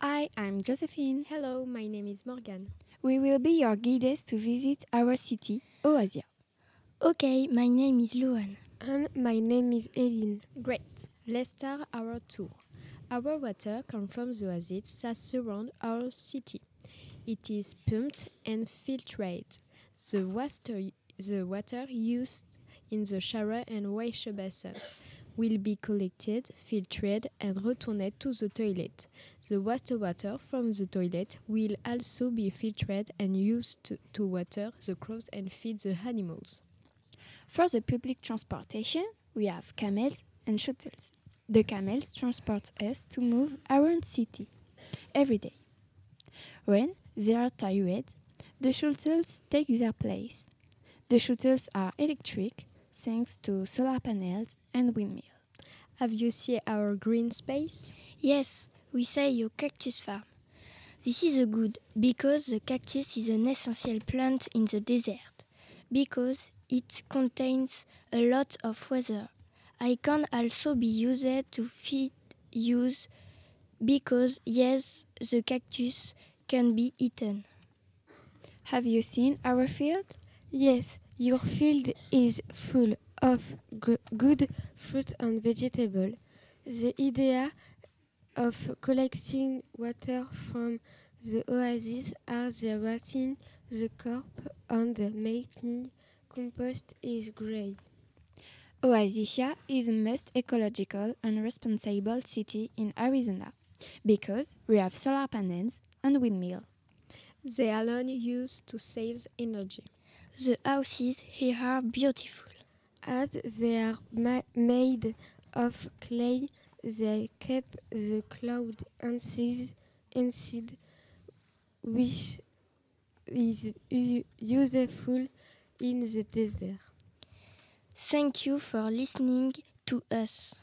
Hi, I'm Joséphine. Hello, my name is Morgane. We will be your guides to visit our city, Oasia. Okay, my name is Louane. And my name is Eline. Great. Let's start our tour. Our water comes from the oasis that surround our city. It is pumped and filtered. The water, the water used in the shower and wash basin will be collected, filtered, and returned to the toilet. The wastewater from the toilet will also be filtered and used to, to water the crops and feed the animals. For the public transportation, we have camels and shuttles. The camels transport us to move around city every day. When they are tired, the shuttles take their place. The shuttles are electric thanks to solar panels and windmills. Have you seen our green space? Yes, we say your cactus farm. This is a good because the cactus is an essential plant in the desert because it contains a lot of water. I can also be used to feed use because yes, the cactus can be eaten. Have you seen our field? Yes, your field is full of good fruit and vegetable. The idea of collecting water from the oasis are the rotting the crop and making compost is great. Oasia is the most ecological and responsible city in Arizona because we have solar panels and windmill. They alone used to save energy. The houses here are beautiful. As they are ma made of clay, they keep the cloud inside, inside which is useful in the desert. Thank you for listening to us.